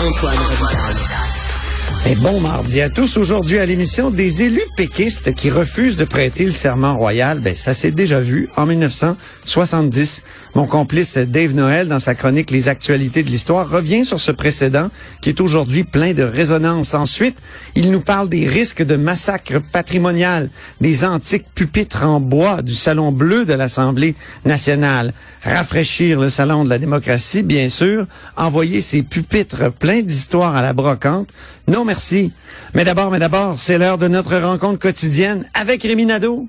Antoine. Et bon mardi à tous. Aujourd'hui à l'émission, des élus péquistes qui refusent de prêter le serment royal. Ben, ça s'est déjà vu en 1970. Mon complice Dave Noël, dans sa chronique Les actualités de l'histoire, revient sur ce précédent qui est aujourd'hui plein de résonance. Ensuite, il nous parle des risques de massacre patrimonial, des antiques pupitres en bois du Salon bleu de l'Assemblée nationale. Rafraîchir le Salon de la démocratie, bien sûr. Envoyer ces pupitres pleins d'histoires à la brocante. Non, merci. Mais d'abord, mais d'abord, c'est l'heure de notre rencontre quotidienne avec Rémi Nadeau.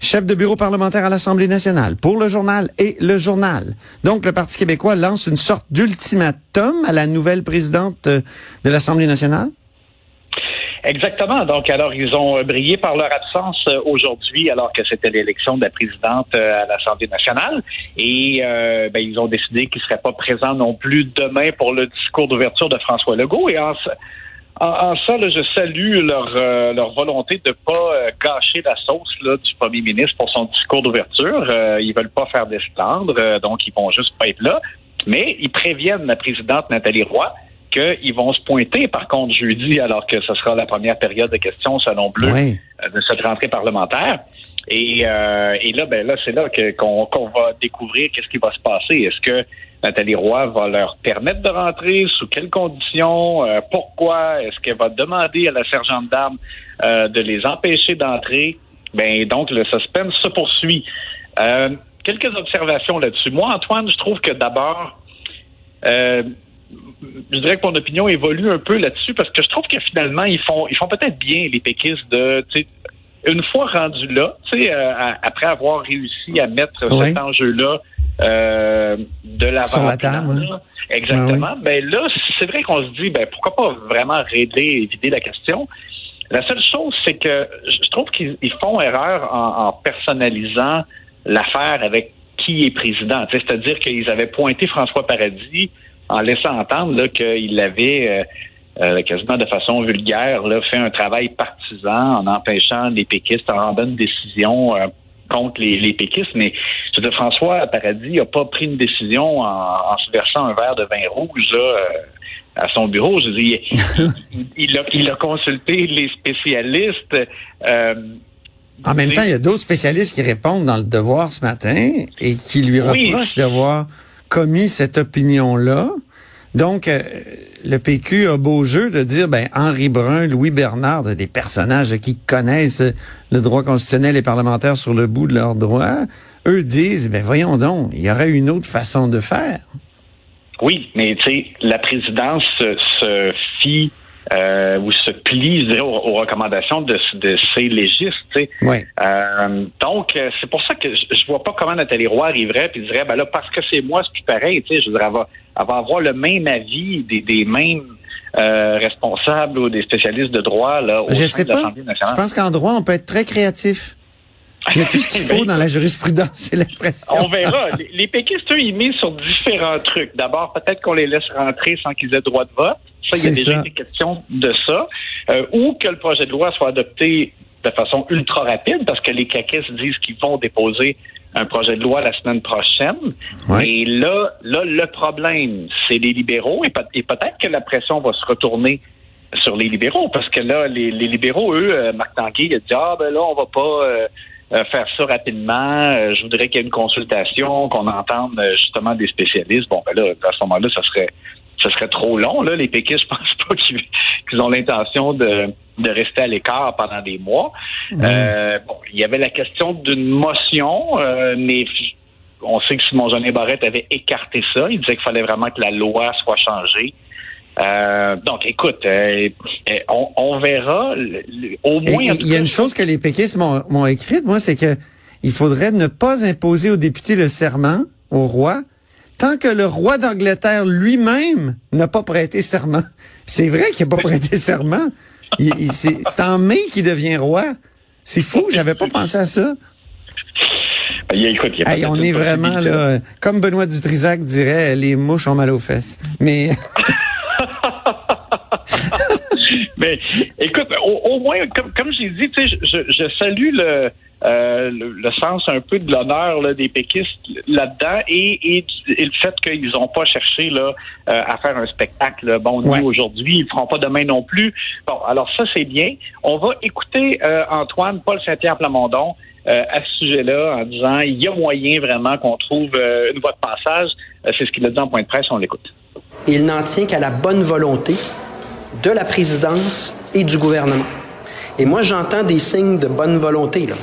Chef de bureau parlementaire à l'Assemblée nationale pour le journal et le journal. Donc, le Parti québécois lance une sorte d'ultimatum à la nouvelle présidente euh, de l'Assemblée nationale? Exactement. Donc, alors, ils ont brillé par leur absence euh, aujourd'hui, alors que c'était l'élection de la présidente euh, à l'Assemblée nationale. Et euh, ben, ils ont décidé qu'ils ne seraient pas présents non plus demain pour le discours d'ouverture de François Legault. Et en, en, en ça, là, je salue leur, euh, leur volonté de pas euh, gâcher la sauce là, du premier ministre pour son discours d'ouverture. Euh, ils veulent pas faire d'esclandre, euh, donc ils vont juste pas être là. Mais ils préviennent la présidente Nathalie Roy qu'ils vont se pointer, par contre, jeudi, alors que ce sera la première période de questions au Salon Bleu Oui. euh, de cette rentrée parlementaire. Et, euh, et là, ben là, c'est là qu'on qu'on va découvrir qu'est-ce qui va se passer. Est-ce que Nathalie Roy va leur permettre de rentrer, sous quelles conditions, euh, pourquoi, est-ce qu'elle va demander à la sergente d'armes euh, de les empêcher d'entrer? Ben donc le suspense se poursuit. Euh, quelques observations là-dessus. Moi, Antoine, je trouve que d'abord, euh, je dirais que mon opinion évolue un peu là-dessus parce que je trouve que finalement ils font ils font peut-être bien les péquistes de une fois rendu là, tu sais, euh, après avoir réussi à mettre Oui. cet enjeu-là euh, de l'avant Sur la table, là, exactement. Oui, Ben là, c'est vrai qu'on se dit, ben pourquoi pas vraiment régler et vider la question. La seule chose, c'est que je trouve qu'ils ils font erreur en, en personnalisant l'affaire avec qui est président. C'est-à-dire qu'ils avaient pointé François Paradis en laissant entendre là, qu'il avait euh, quasiment de façon vulgaire là, fait un travail partisan en empêchant les péquistes en rendant une décision euh, contre les, les péquistes. Mais je veux dire, François Paradis n'a pas pris une décision en, en se versant un verre de vin rouge là, euh, à son bureau. Je veux dire, il, il- a, il a consulté les spécialistes. euh, En même temps, il y a d'autres spécialistes qui répondent dans le devoir ce matin et qui lui Oui. reprochent d'avoir commis cette opinion-là. Donc, euh, le PQ a beau jeu de dire, ben, Henri Brun, Louis Bernard, des personnages qui connaissent le droit constitutionnel et parlementaire sur le bout de leurs doigts. Eux disent, ben, voyons donc, il y aurait une autre façon de faire. Oui, mais tu sais, la présidence se, se fie euh, ou se plie, je dirais, aux, aux recommandations de, de ses légistes. tu sais. Ouais. Euh, donc, c'est pour ça que je, je vois pas comment Nathalie Roy arriverait puis dirait, ben là, parce que c'est moi, c'est plus pareil. Tu sais, je dire, elle va, elle va avoir le même avis des, des mêmes euh, responsables ou des spécialistes de droit là, au Je sein sais de pas. Je pense qu'en droit, on peut être très créatif. Il y a tout ce qu'il faut dans la jurisprudence, j'ai l'impression. On verra. Les, les péquistes, eux, ils misent sur différents trucs. D'abord, peut-être qu'on les laisse rentrer sans qu'ils aient droit de vote. Ça, il y a déjà ça. été question de ça. Euh, ou que le projet de loi soit adopté de façon ultra rapide, parce que les caquistes disent qu'ils vont déposer un projet de loi la semaine prochaine. Ouais. Et là, là, le problème, c'est les libéraux. Et, et peut-être que la pression va se retourner sur les libéraux, parce que là, les, les libéraux, eux, euh, Marc Tanguay, il a dit ah ben là, on va pas euh, euh, faire ça rapidement. Euh, je voudrais qu'il y ait une consultation, qu'on entende euh, justement des spécialistes. Bon, ben là, à ce moment-là, ça serait ça serait trop long. Là, les péquistes, je pense pas qu'ils qu'ils ont l'intention de, de rester à l'écart pendant des mois. Euh, bon, il y avait la question d'une motion, euh, mais on sait que Simon Jeanin Barrette avait écarté ça. Il disait qu'il fallait vraiment que la loi soit changée. Euh, donc, écoute, euh, euh, on, on verra. Le- le- au moins, Il y a une chose que les péquistes m'ont m'ont écrite, moi, c'est que il faudrait ne pas imposer aux députés le serment, au roi, tant que le roi d'Angleterre lui-même n'a pas prêté serment. C'est vrai qu'il n'a pas prêté serment. C'est en mai qu'il devient roi. C'est fou, j'avais pas pensé à ça. il y a- écoute, il y a Hey, peut-être on est vraiment là, comme Benoît Dutrisac dirait, les mouches ont mal aux fesses. Mais Mais écoute, au, au moins, comme, comme j'ai dit, je, je- je salue le, euh, le, le sens un peu de l'honneur là, des péquistes là-dedans et, et, du- et le fait qu'ils n'ont pas cherché là, euh, à faire un spectacle. Bon, nous, Ouais. aujourd'hui, ils ne feront pas demain non plus. Bon, alors ça, c'est bien. On va écouter euh, Antoine, Paul Saint-Pierre Plamondon euh, à ce sujet-là en disant il y a moyen vraiment qu'on trouve euh, une voie de passage. Euh, c'est ce qu'il a dit en point de presse. On l'écoute. Il n'en tient qu'à la bonne volonté de la présidence et du gouvernement. Et moi, j'entends des signes de bonne volonté. Là.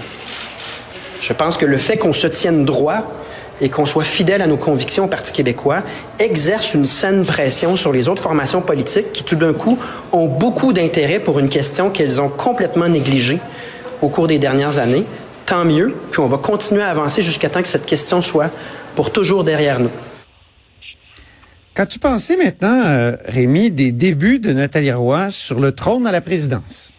Je pense que le fait qu'on se tienne droit et qu'on soit fidèle à nos convictions au Parti québécois exerce une saine pression sur les autres formations politiques qui, tout d'un coup, ont beaucoup d'intérêt pour une question qu'elles ont complètement négligée au cours des dernières années. Tant mieux, puis on va continuer à avancer jusqu'à temps que cette question soit pour toujours derrière nous. quand tu pensais maintenant, euh, Rémi, des débuts de Nathalie Roy sur le trône à la présidence?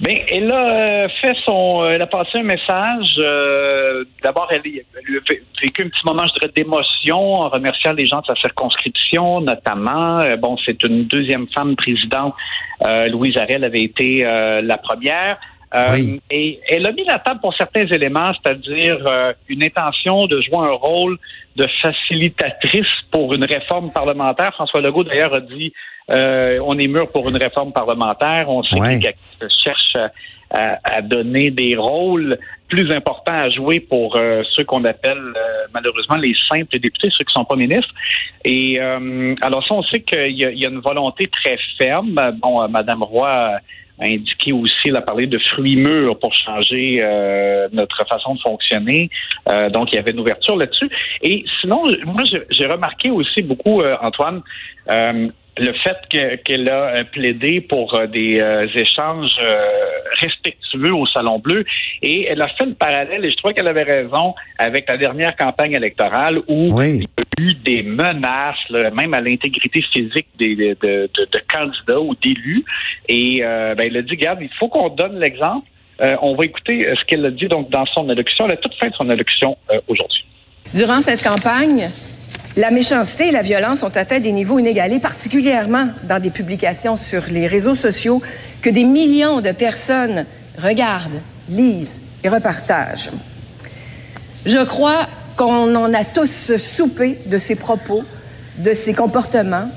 Bien, elle a euh, fait son, euh, elle a passé un message. euh, D'abord, elle, elle a vé- vécu un petit moment, je dirais, d'émotion en remerciant les gens de sa circonscription, notamment. Euh, bon, c'est une deuxième femme présidente. Euh, Louise Arel avait été euh, la première. Euh, Oui. Et elle a mis la table pour certains éléments, c'est-à-dire euh, une intention de jouer un rôle de facilitatrice pour une réforme parlementaire. François Legault, d'ailleurs, a dit euh, on est mûr pour une réforme parlementaire. On sait Ouais. que les cherchent à, à- donner des rôles plus importants à jouer pour euh, ceux qu'on appelle euh, malheureusement les simples députés, ceux qui sont pas ministres. Et euh, alors ça, on sait qu'il y, a- il y a une volonté très ferme. Bon, euh, Madame Roy a indiqué aussi, elle a parlé de fruits mûrs pour changer euh, notre façon de fonctionner. Euh, donc, il y avait une ouverture là-dessus. Et sinon, moi, j'ai- j'ai remarqué aussi beaucoup, euh, Antoine, euh, le fait que- qu'elle a euh, plaidé pour euh, des euh, échanges euh, respectueux au Salon Bleu et elle a fait le parallèle et je crois qu'elle avait raison avec la dernière campagne électorale où Oui. il y a eu des menaces, là, même à l'intégrité physique des, de, de- de- de candidats ou d'élus. Et euh, ben, elle a dit, regarde, il faut qu'on donne l'exemple. Euh, on va écouter ce qu'elle a dit donc dans son allocution, à la toute fin de son allocution euh, aujourd'hui. Durant cette campagne, la méchanceté et la violence ont atteint des niveaux inégalés, particulièrement dans des publications sur les réseaux sociaux que des millions de personnes regardent, lisent et repartagent. Je crois qu'on en a tous soupé de ces propos, de ces comportements,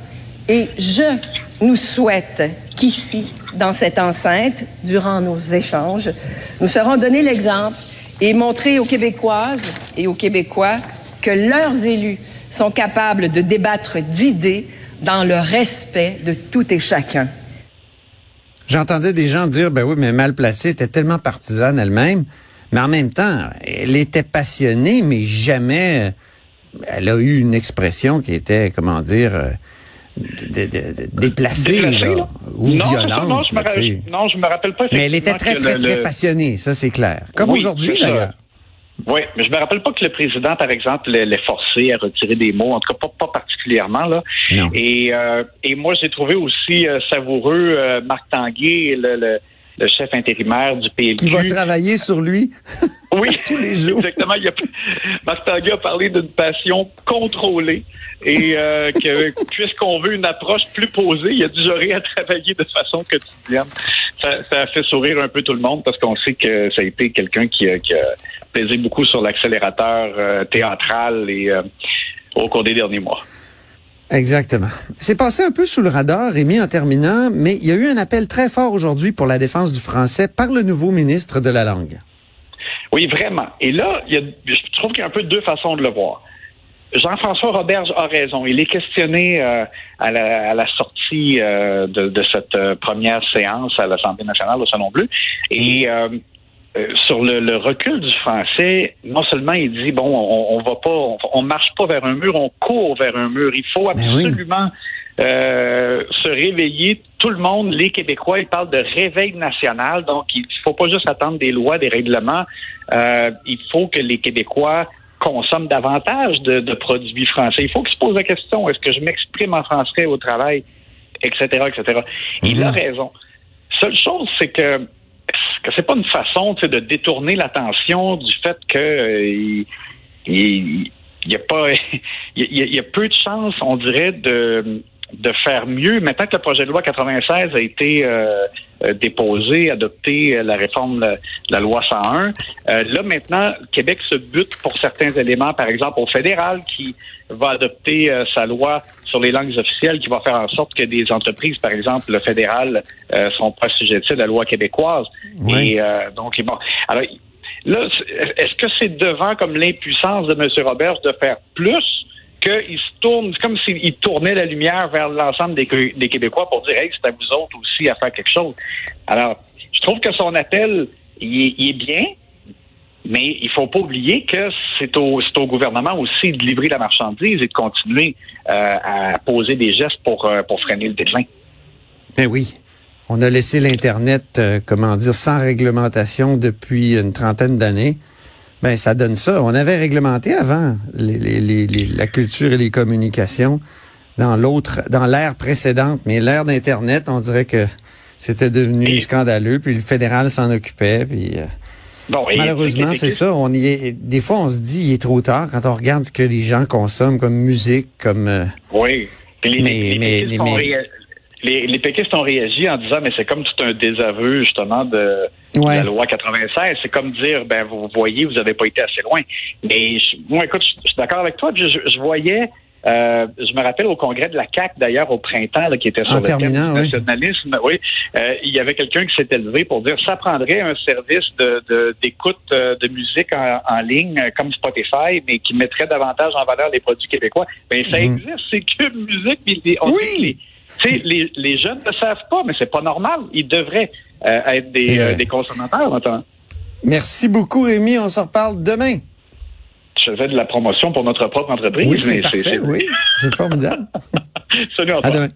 et je nous souhaite qu'ici, dans cette enceinte, durant nos échanges, nous serons donné l'exemple et montrer aux Québécoises et aux Québécois que leurs élus sont capables de débattre d'idées dans le respect de tout et chacun. J'entendais des gens dire, ben oui, mais mal placée était tellement partisane elle-même, mais en même temps, elle était passionnée, mais jamais euh, elle a eu une expression qui était, comment dire, euh, de- de- de- déplacée, Déplacée, là, là? ou Non, violente. non, je me non, je me rappelle pas. mais elle était très, très, très passionnée, ça c'est clair. Comme Oui, aujourd'hui, d'ailleurs. Oui, mais je me rappelle pas que le président, par exemple, l'ait forcé à retirer des mots, en tout cas pas, pas particulièrement là. Non. Et, euh, et moi, j'ai trouvé aussi euh, savoureux euh, Marc Tanguay, le, le, le chef intérimaire du PLQ. Qui va travailler sur lui oui, tous les jours. Exactement. Il a, Marc a parlé d'une passion contrôlée et euh, que puisqu'on veut une approche plus posée, il a du j'aurais à travailler de façon quotidienne. Ça, ça, a fait sourire un peu tout le monde parce qu'on sait que ça a été quelqu'un qui, qui, a pesé beaucoup sur l'accélérateur euh, théâtral et euh, au cours des derniers mois. Exactement. C'est passé un peu sous le radar, Rémi, en terminant, mais il y a eu un appel très fort aujourd'hui pour la défense du français par le nouveau ministre de la langue. Oui, vraiment. Et là, il y a, je trouve qu'il y a un peu deux façons de le voir. Jean-François Roberge a raison. Il est questionné euh, à, la, sortie euh, de, de, cette euh, première séance à l'Assemblée nationale au Salon Bleu. Et euh, sur le, le, recul du français, non seulement il dit bon, on, on va pas, on, on, marche pas vers un mur, on court vers un mur. Il faut absolument euh, se réveiller. Tout le monde, les Québécois, ils parlent de réveil national. Donc, il faut pas juste attendre des lois, des règlements. Euh, il faut que les Québécois consomment davantage de, de produits français. Il faut qu'ils se posent la question est-ce que je m'exprime en français au travail, etc., etc. Il mm -hmm. a raison. Seule chose, c'est que que c'est pas une façon de détourner l'attention du fait que euh, il, y a pas il, y a, peu de chances, on dirait, de de faire mieux. Maintenant que le projet de loi 96 a été euh, déposé, adopté, euh, la réforme de la loi 101, euh, là maintenant, Québec se bute pour certains éléments, par exemple au fédéral qui va adopter euh, sa loi sur les langues officielles qui va faire en sorte que des entreprises, par exemple le fédéral, euh, seront pas assujetties à la loi québécoise. Oui. Et donc, bon, alors là, est-ce que c'est devant comme l'impuissance de M. Roberts de faire plus? Qu'il se tourne, comme s'il tournait la lumière vers l'ensemble des, Québécois pour dire, hey, c'est à vous autres aussi à faire quelque chose. Alors, je trouve que son appel, il est, bien, mais il faut pas oublier que c'est au, gouvernement aussi de livrer la marchandise et de continuer euh, à poser des gestes pour, euh, freiner le déclin. Ben oui. On a laissé l'Internet, euh, comment dire, sans réglementation depuis une trentaine d'années. Ben, ça donne ça. On avait réglementé avant les, les, les, la culture et les communications dans l'autre, dans l'ère précédente, mais l'ère d'Internet, on dirait que c'était devenu et... scandaleux, puis le fédéral s'en occupait, puis euh, bon, malheureusement, c'est ça. On y est. Des fois, on se dit, il est trop tard quand on regarde ce que les gens consomment comme musique, comme. Euh, oui. Les, mais, mais, mais, les, les péquistes ont réagi en disant, mais c'est comme tout un désaveu, justement, de, ouais. de la loi 96. C'est comme dire, ben, vous voyez, vous n'avez pas été assez loin. Mais, moi, écoute, je, je suis d'accord avec toi. Je, je voyais, euh, je me rappelle au congrès de la CAC d'ailleurs au printemps là, qui était sur en le terminant, thème du nationalisme. Oui, euh, il y avait quelqu'un qui s'était levé pour dire ça prendrait un service de d'écoute de, de, musique en, en, ligne comme Spotify, mais qui mettrait davantage en valeur les produits québécois. Ben ça mm -hmm. existe, c'est Cube Musique. Mais on oui. Les, les, les jeunes ne savent pas, mais c'est pas normal. Ils devraient euh, être des, euh, des consommateurs maintenant. Merci beaucoup, Rémi. On se reparle demain. Je faisais de la promotion pour notre propre entreprise. Oui, c'est parfait, oui. C'est formidable. Salut, à demain.